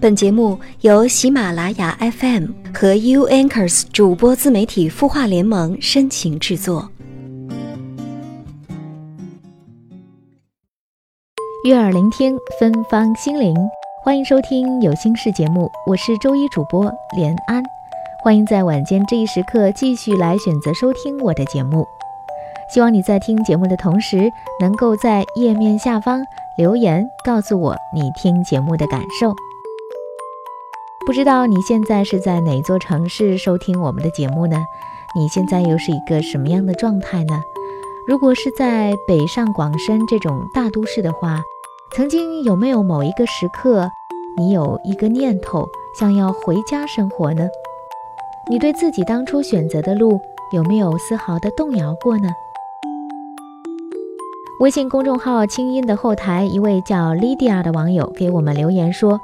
本节目由喜马拉雅 FM 和 U Anchors 主播自媒体孵化联盟深情制作。悦耳聆听，芬芳心灵，欢迎收听有心事节目，我是周一主播连安，欢迎在晚间这一时刻继续来选择收听我的节目。希望你在听节目的同时，能够在页面下方留言告诉我你听节目的感受。不知道你现在是在哪座城市收听我们的节目呢？你现在又是一个什么样的状态呢？如果是在北上广深这种大都市的话，曾经有没有某一个时刻，你有一个念头想要回家生活呢？你对自己当初选择的路有没有丝毫的动摇过呢？微信公众号“清音”的后台，一位叫 Lydia 的网友给我们留言说：“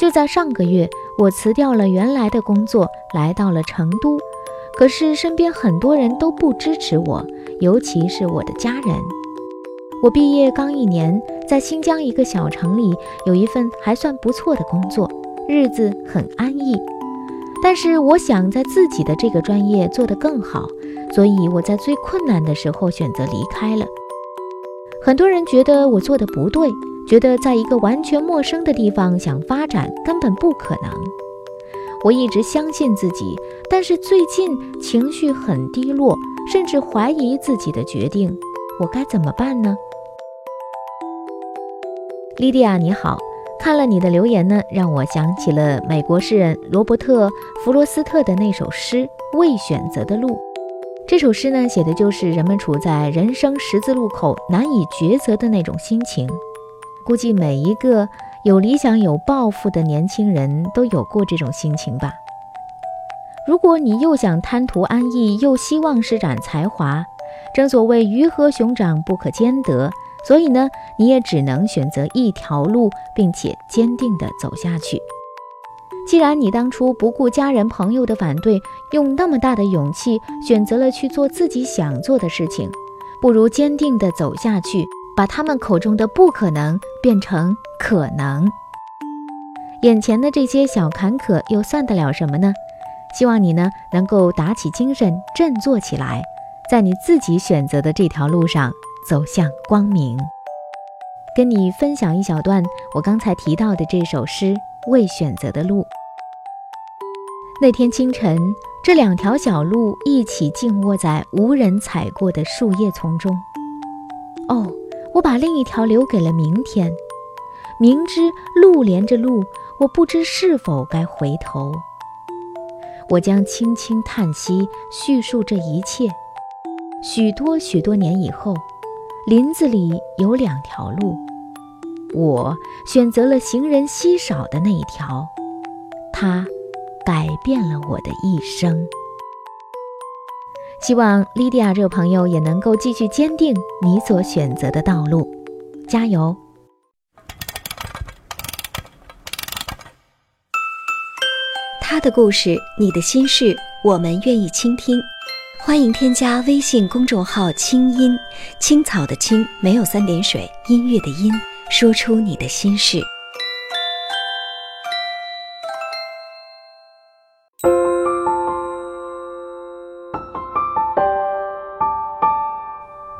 就在上个月。”我辞掉了原来的工作，来到了成都。可是身边很多人都不支持我，尤其是我的家人。我毕业刚一年，在新疆一个小城里有一份还算不错的工作，日子很安逸。但是我想在自己的这个专业做得更好，所以我在最困难的时候选择离开了。很多人觉得我做的不对。觉得在一个完全陌生的地方想发展根本不可能。我一直相信自己，但是最近情绪很低落，甚至怀疑自己的决定。我该怎么办呢？莉迪亚，你好，看了你的留言呢，让我想起了美国诗人罗伯特·弗罗斯特的那首诗《未选择的路》。这首诗呢，写的就是人们处在人生十字路口难以抉择的那种心情。估计每一个有理想、有抱负的年轻人都有过这种心情吧。如果你又想贪图安逸，又希望施展才华，正所谓鱼和熊掌不可兼得，所以呢，你也只能选择一条路，并且坚定地走下去。既然你当初不顾家人朋友的反对，用那么大的勇气选择了去做自己想做的事情，不如坚定地走下去。把他们口中的不可能变成可能，眼前的这些小坎坷又算得了什么呢？希望你呢能够打起精神，振作起来，在你自己选择的这条路上走向光明。跟你分享一小段我刚才提到的这首诗《未选择的路》。那天清晨，这两条小路一起静卧在无人踩过的树叶丛中。哦。我把另一条留给了明天，明知路连着路，我不知是否该回头。我将轻轻叹息，叙述这一切。许多许多年以后，林子里有两条路，我选择了行人稀少的那一条，它改变了我的一生。希望莉迪亚这个朋友也能够继续坚定你所选择的道路，加油！他的故事，你的心事，我们愿意倾听。欢迎添加微信公众号“清音青草”的青没有三点水，音乐的音，说出你的心事。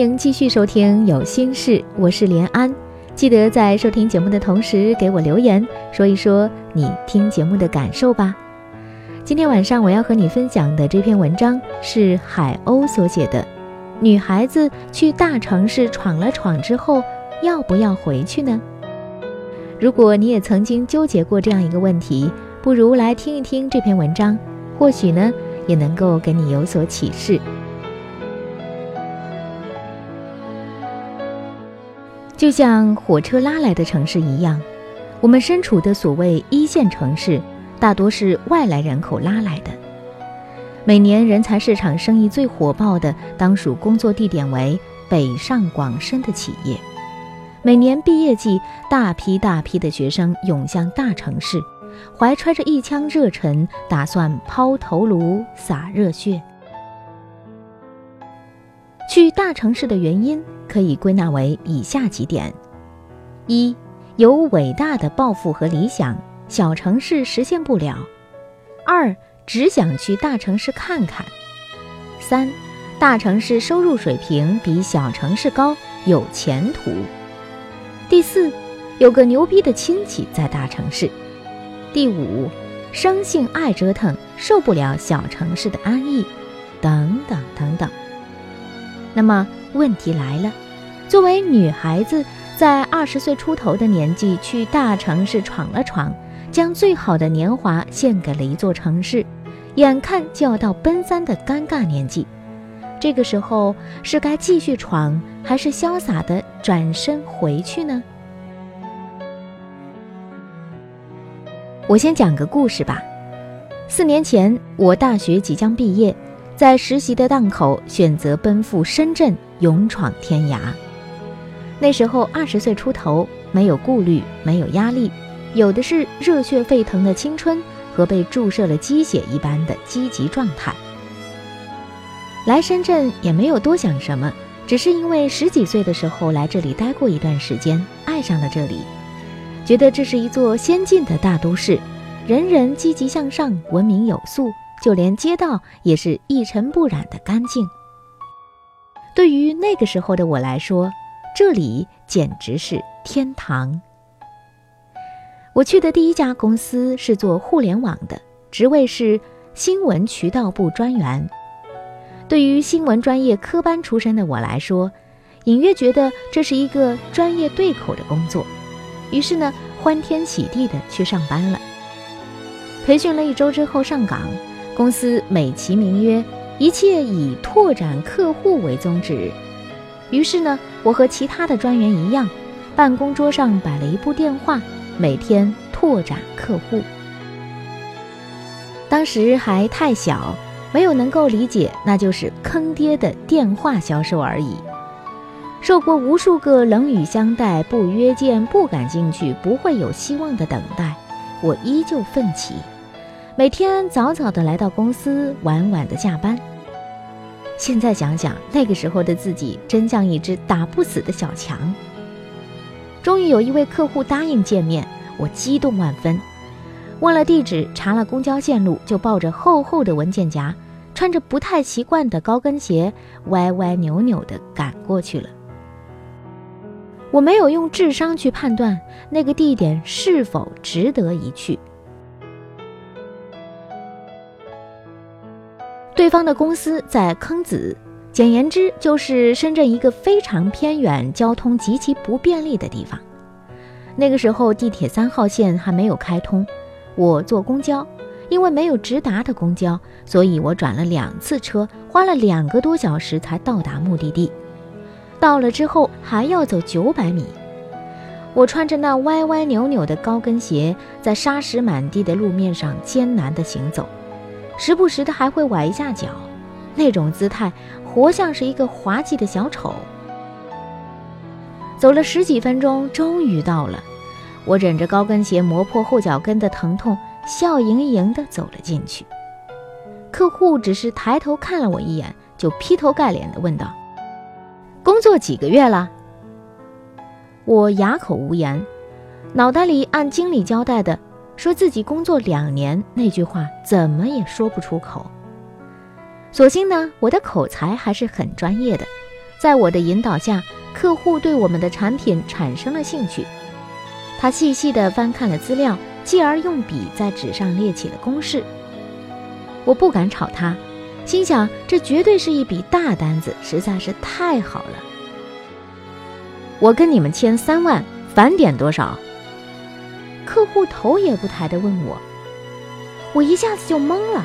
迎继续收听《有心事》，我是连安。记得在收听节目的同时给我留言，说一说你听节目的感受吧。今天晚上我要和你分享的这篇文章是海鸥所写的。女孩子去大城市闯了闯之后，要不要回去呢？如果你也曾经纠结过这样一个问题，不如来听一听这篇文章，或许呢也能够给你有所启示。就像火车拉来的城市一样，我们身处的所谓一线城市，大多是外来人口拉来的。每年人才市场生意最火爆的，当属工作地点为北上广深的企业。每年毕业季，大批大批的学生涌向大城市，怀揣着一腔热忱，打算抛头颅洒热血。去大城市的原因可以归纳为以下几点：一，有伟大的抱负和理想，小城市实现不了；二。只想去大城市看看。三，大城市收入水平比小城市高，有前途。第四，有个牛逼的亲戚在大城市。第五，生性爱折腾，受不了小城市的安逸，等等等等。那么问题来了，作为女孩子，在二十岁出头的年纪去大城市闯了闯，将最好的年华献给了一座城市。眼看就要到奔三的尴尬年纪，这个时候是该继续闯，还是潇洒的转身回去呢？我先讲个故事吧。四年前，我大学即将毕业，在实习的档口选择奔赴深圳，勇闯天涯。那时候二十岁出头，没有顾虑，没有压力，有的是热血沸腾的青春。和被注射了鸡血一般的积极状态。来深圳也没有多想什么，只是因为十几岁的时候来这里待过一段时间，爱上了这里，觉得这是一座先进的大都市，人人积极向上，文明有素，就连街道也是一尘不染的干净。对于那个时候的我来说，这里简直是天堂。我去的第一家公司是做互联网的，职位是新闻渠道部专员。对于新闻专业科班出身的我来说，隐约觉得这是一个专业对口的工作，于是呢，欢天喜地的去上班了。培训了一周之后上岗，公司美其名曰一切以拓展客户为宗旨。于是呢，我和其他的专员一样，办公桌上摆了一部电话。每天拓展客户，当时还太小，没有能够理解那就是坑爹的电话销售而已。受过无数个冷语相待、不约见、不感兴趣、不会有希望的等待，我依旧奋起，每天早早的来到公司，晚晚的下班。现在想想，那个时候的自己真像一只打不死的小强。终于有一位客户答应见面，我激动万分，问了地址，查了公交线路，就抱着厚厚的文件夹，穿着不太习惯的高跟鞋，歪歪扭扭的赶过去了。我没有用智商去判断那个地点是否值得一去。对方的公司在坑子。简言之，就是深圳一个非常偏远、交通极其不便利的地方。那个时候，地铁三号线还没有开通，我坐公交，因为没有直达的公交，所以我转了两次车，花了两个多小时才到达目的地。到了之后，还要走九百米。我穿着那歪歪扭扭的高跟鞋，在沙石满地的路面上艰难地行走，时不时的还会崴一下脚。那种姿态，活像是一个滑稽的小丑。走了十几分钟，终于到了。我忍着高跟鞋磨破后脚跟的疼痛，笑盈盈地走了进去。客户只是抬头看了我一眼，就劈头盖脸地问道：“工作几个月了？”我哑口无言，脑袋里按经理交代的，说自己工作两年，那句话怎么也说不出口。所幸呢，我的口才还是很专业的，在我的引导下，客户对我们的产品产生了兴趣。他细细地翻看了资料，继而用笔在纸上列起了公式。我不敢吵他，心想这绝对是一笔大单子，实在是太好了。我跟你们签三万，返点多少？客户头也不抬地问我，我一下子就懵了。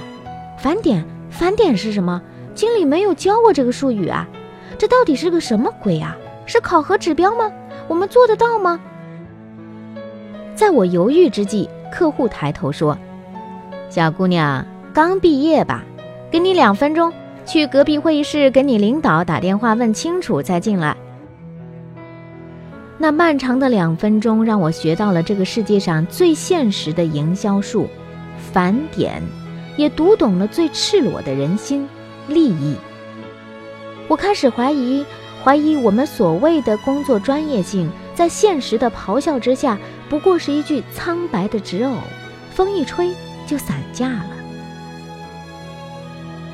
返点，返点是什么？经理没有教过这个术语啊，这到底是个什么鬼啊？是考核指标吗？我们做得到吗？在我犹豫之际，客户抬头说：“小姑娘，刚毕业吧？给你两分钟，去隔壁会议室给你领导打电话问清楚再进来。”那漫长的两分钟让我学到了这个世界上最现实的营销术——返点，也读懂了最赤裸的人心——利益。我开始怀疑，怀疑我们所谓的工作专业性，在现实的咆哮之下，不过是一具苍白的纸偶，风一吹就散架了。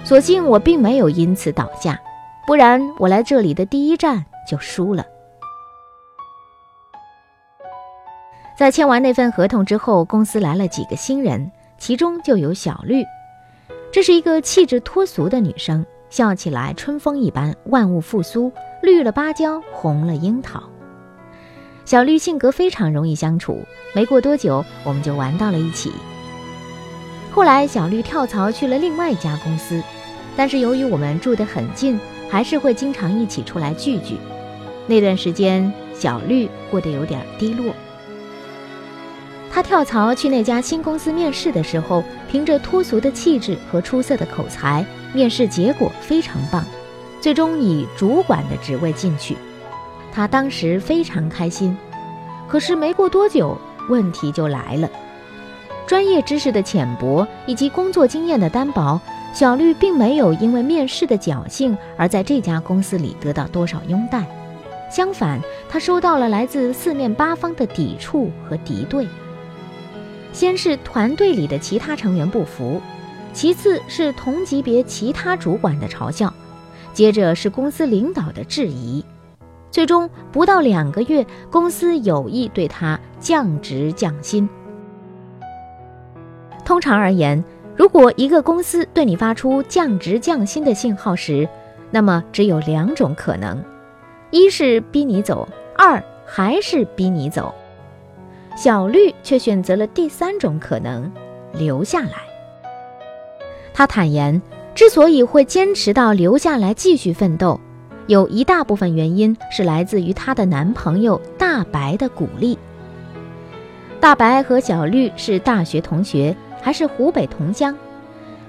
所幸我并没有因此倒下，不然我来这里的第一站就输了。在签完那份合同之后，公司来了几个新人，其中就有小绿。这是一个气质脱俗的女生，笑起来春风一般，万物复苏，绿了芭蕉，红了樱桃。小绿性格非常容易相处，没过多久，我们就玩到了一起。后来，小绿跳槽去了另外一家公司，但是由于我们住得很近，还是会经常一起出来聚聚。那段时间，小绿过得有点低落。他跳槽去那家新公司面试的时候，凭着脱俗的气质和出色的口才，面试结果非常棒，最终以主管的职位进去。他当时非常开心。可是没过多久，问题就来了：专业知识的浅薄以及工作经验的单薄，小绿并没有因为面试的侥幸而在这家公司里得到多少拥戴，相反，他收到了来自四面八方的抵触和敌对。先是团队里的其他成员不服，其次是同级别其他主管的嘲笑，接着是公司领导的质疑，最终不到两个月，公司有意对他降职降薪。通常而言，如果一个公司对你发出降职降薪的信号时，那么只有两种可能：一是逼你走，二还是逼你走。小绿却选择了第三种可能，留下来。他坦言，之所以会坚持到留下来继续奋斗，有一大部分原因是来自于她的男朋友大白的鼓励。大白和小绿是大学同学，还是湖北同乡，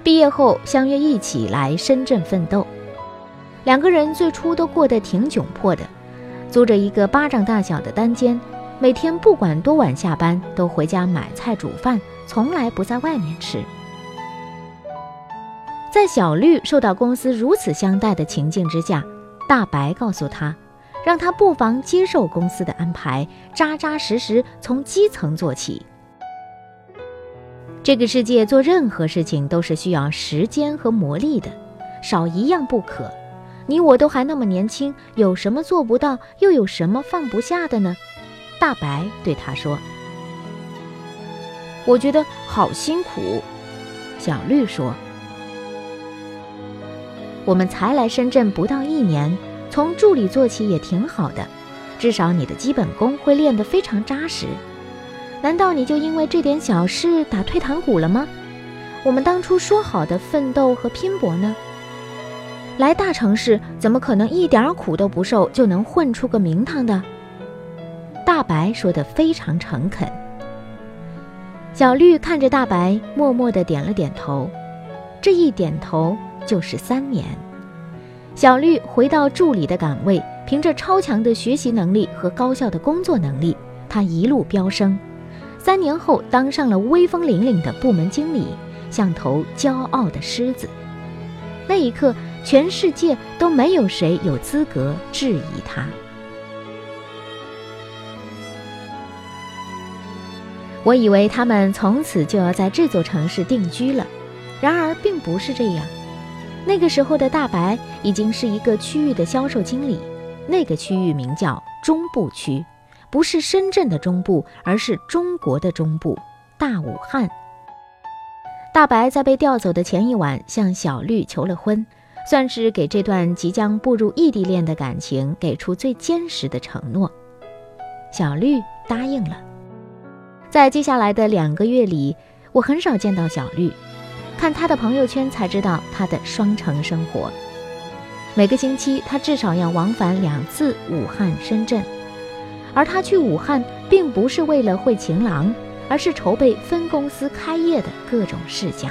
毕业后相约一起来深圳奋斗。两个人最初都过得挺窘迫的，租着一个巴掌大小的单间。每天不管多晚下班，都回家买菜煮饭，从来不在外面吃。在小绿受到公司如此相待的情境之下，大白告诉他，让他不妨接受公司的安排，扎扎实实从基层做起。这个世界做任何事情都是需要时间和磨砺的，少一样不可。你我都还那么年轻，有什么做不到，又有什么放不下的呢？大白对他说：“我觉得好辛苦。”小绿说：“我们才来深圳不到一年，从助理做起也挺好的，至少你的基本功会练得非常扎实。难道你就因为这点小事打退堂鼓了吗？我们当初说好的奋斗和拼搏呢？来大城市怎么可能一点苦都不受就能混出个名堂的？”大白说的非常诚恳。小绿看着大白，默默的点了点头。这一点头就是三年。小绿回到助理的岗位，凭着超强的学习能力和高效的工作能力，他一路飙升。三年后，当上了威风凛凛的部门经理，像头骄傲的狮子。那一刻，全世界都没有谁有资格质疑他。我以为他们从此就要在这座城市定居了，然而并不是这样。那个时候的大白已经是一个区域的销售经理，那个区域名叫中部区，不是深圳的中部，而是中国的中部，大武汉。大白在被调走的前一晚向小绿求了婚，算是给这段即将步入异地恋的感情给出最坚实的承诺。小绿答应了。在接下来的两个月里，我很少见到小绿，看她的朋友圈才知道她的双城生活。每个星期，她至少要往返两次武汉、深圳，而她去武汉并不是为了会情郎。而是筹备分公司开业的各种事项。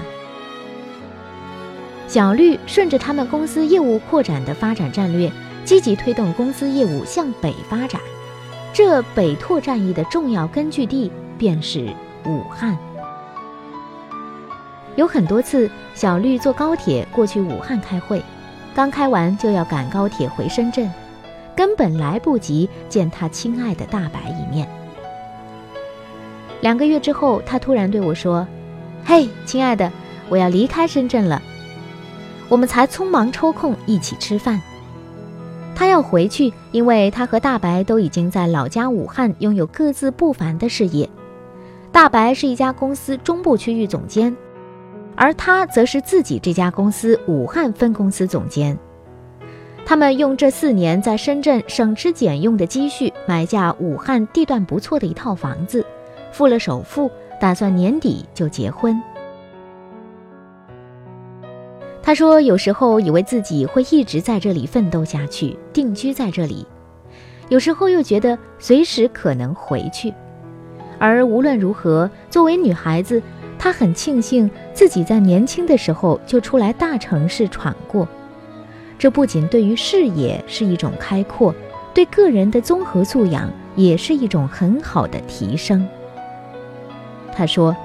小绿顺着他们公司业务扩展的发展战略，积极推动公司业务向北发展。这北拓战役的重要根据地便是武汉。有很多次，小绿坐高铁过去武汉开会，刚开完就要赶高铁回深圳，根本来不及见他亲爱的大白一面。两个月之后，他突然对我说：“嘿，亲爱的，我要离开深圳了。”我们才匆忙抽空一起吃饭。他要回去，因为他和大白都已经在老家武汉拥有各自不凡的事业。大白是一家公司中部区域总监，而他则是自己这家公司武汉分公司总监。他们用这四年在深圳省吃俭用的积蓄，买下武汉地段不错的一套房子。付了首付，打算年底就结婚。他说：“有时候以为自己会一直在这里奋斗下去，定居在这里；有时候又觉得随时可能回去。而无论如何，作为女孩子，她很庆幸自己在年轻的时候就出来大城市闯过。这不仅对于视野是一种开阔，对个人的综合素养也是一种很好的提升。”他说：“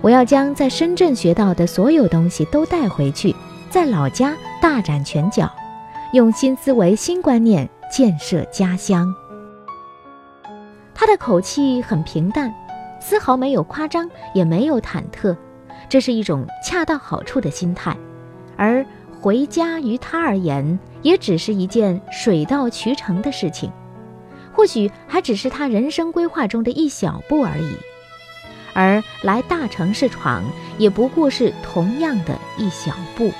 我要将在深圳学到的所有东西都带回去，在老家大展拳脚，用新思维、新观念建设家乡。”他的口气很平淡，丝毫没有夸张，也没有忐忑，这是一种恰到好处的心态。而回家于他而言，也只是一件水到渠成的事情，或许还只是他人生规划中的一小步而已。而来大城市闯，也不过是同样的一小步。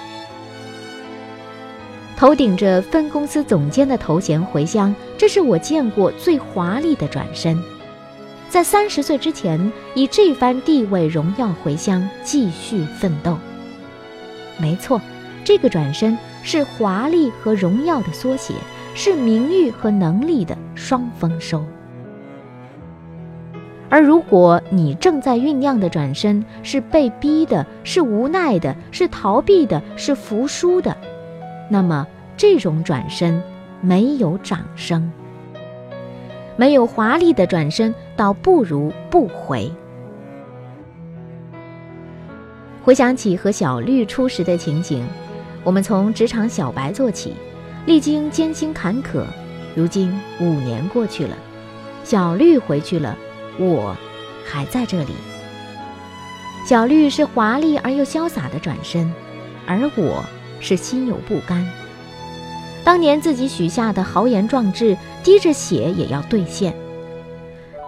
头顶着分公司总监的头衔回乡，这是我见过最华丽的转身。在三十岁之前，以这番地位荣耀回乡，继续奋斗。没错，这个转身是华丽和荣耀的缩写，是名誉和能力的双丰收。而如果你正在酝酿的转身是被逼的，是无奈的，是逃避的，是服输的，那么这种转身没有掌声，没有华丽的转身，倒不如不回。回想起和小绿初识的情景，我们从职场小白做起，历经艰辛坎坷，如今五年过去了，小绿回去了。我还在这里。小绿是华丽而又潇洒的转身，而我是心有不甘。当年自己许下的豪言壮志，滴着血也要兑现。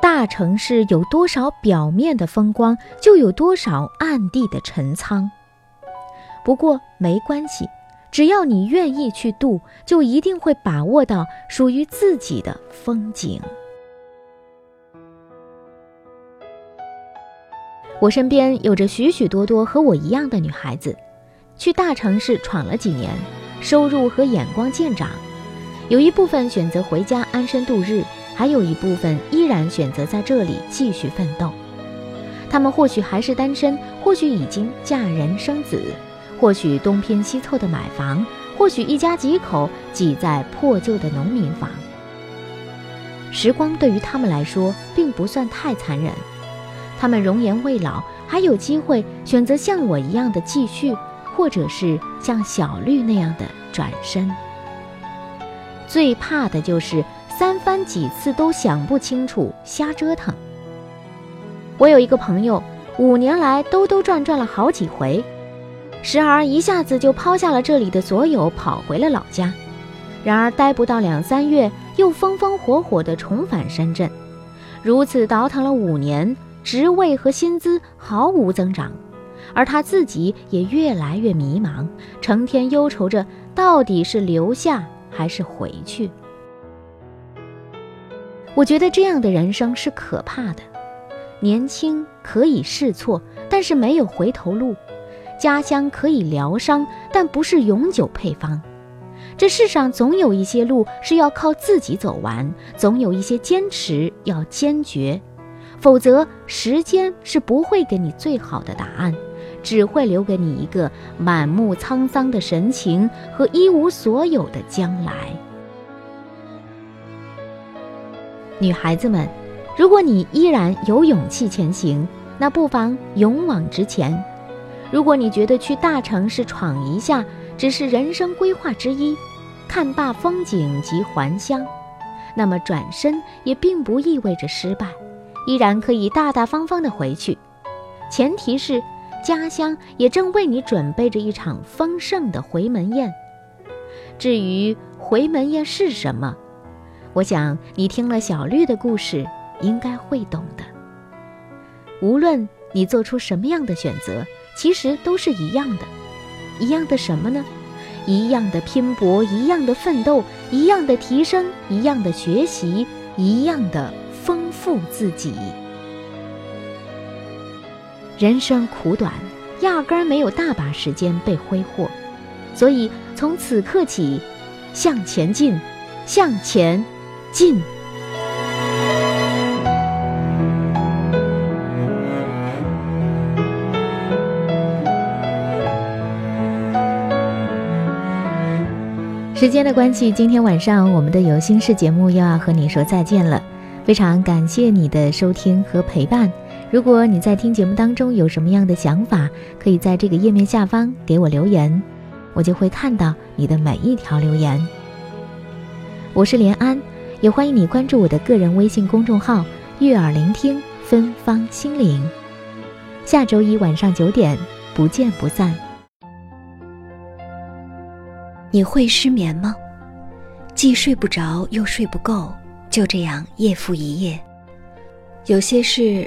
大城市有多少表面的风光，就有多少暗地的陈仓。不过没关系，只要你愿意去渡，就一定会把握到属于自己的风景。我身边有着许许多多和我一样的女孩子，去大城市闯了几年，收入和眼光见长，有一部分选择回家安身度日，还有一部分依然选择在这里继续奋斗。他们或许还是单身，或许已经嫁人生子，或许东拼西凑的买房，或许一家几口挤在破旧的农民房。时光对于他们来说并不算太残忍。他们容颜未老，还有机会选择像我一样的继续，或者是像小绿那样的转身。最怕的就是三番几次都想不清楚，瞎折腾。我有一个朋友，五年来兜兜转转了好几回，时而一下子就抛下了这里的所有，跑回了老家，然而待不到两三月，又风风火火地重返深圳，如此倒腾了五年，职位和薪资毫无增长，而他自己也越来越迷茫，成天忧愁着到底是留下还是回去。我觉得这样的人生是可怕的，年轻可以试错，但是没有回头路；家乡可以疗伤，但不是永久配方。这世上总有一些路是要靠自己走完，总有一些坚持要坚决，否则时间是不会给你最好的答案，只会留给你一个满目沧桑的神情和一无所有的将来。女孩子们，如果你依然有勇气前行，那不妨勇往直前；如果你觉得去大城市闯一下，只是人生规划之一，看罢风景即还乡，那么转身也并不意味着失败，依然可以大大方方的回去。前提是，家乡也正为你准备着一场丰盛的回门宴。至于回门宴是什么，我想你听了小绿的故事，应该会懂的。无论你做出什么样的选择，其实都是一样的。一样的什么呢？一样的拼搏，一样的奋斗，一样的提升，一样的学习，一样的丰富自己。人生苦短，压根儿没有大把时间被挥霍，所以从此刻起，向前进，向前进。时间的关系，今天晚上我们的有心事节目又要和你说再见了。非常感谢你的收听和陪伴。如果你在听节目当中有什么样的想法，可以在这个页面下方给我留言，我就会看到你的每一条留言。我是连安，也欢迎你关注我的个人微信公众号“悦耳聆听芬芳心灵”。下周一晚上九点，不见不散。你会失眠吗？既睡不着又睡不够，就这样夜复一夜。有些事，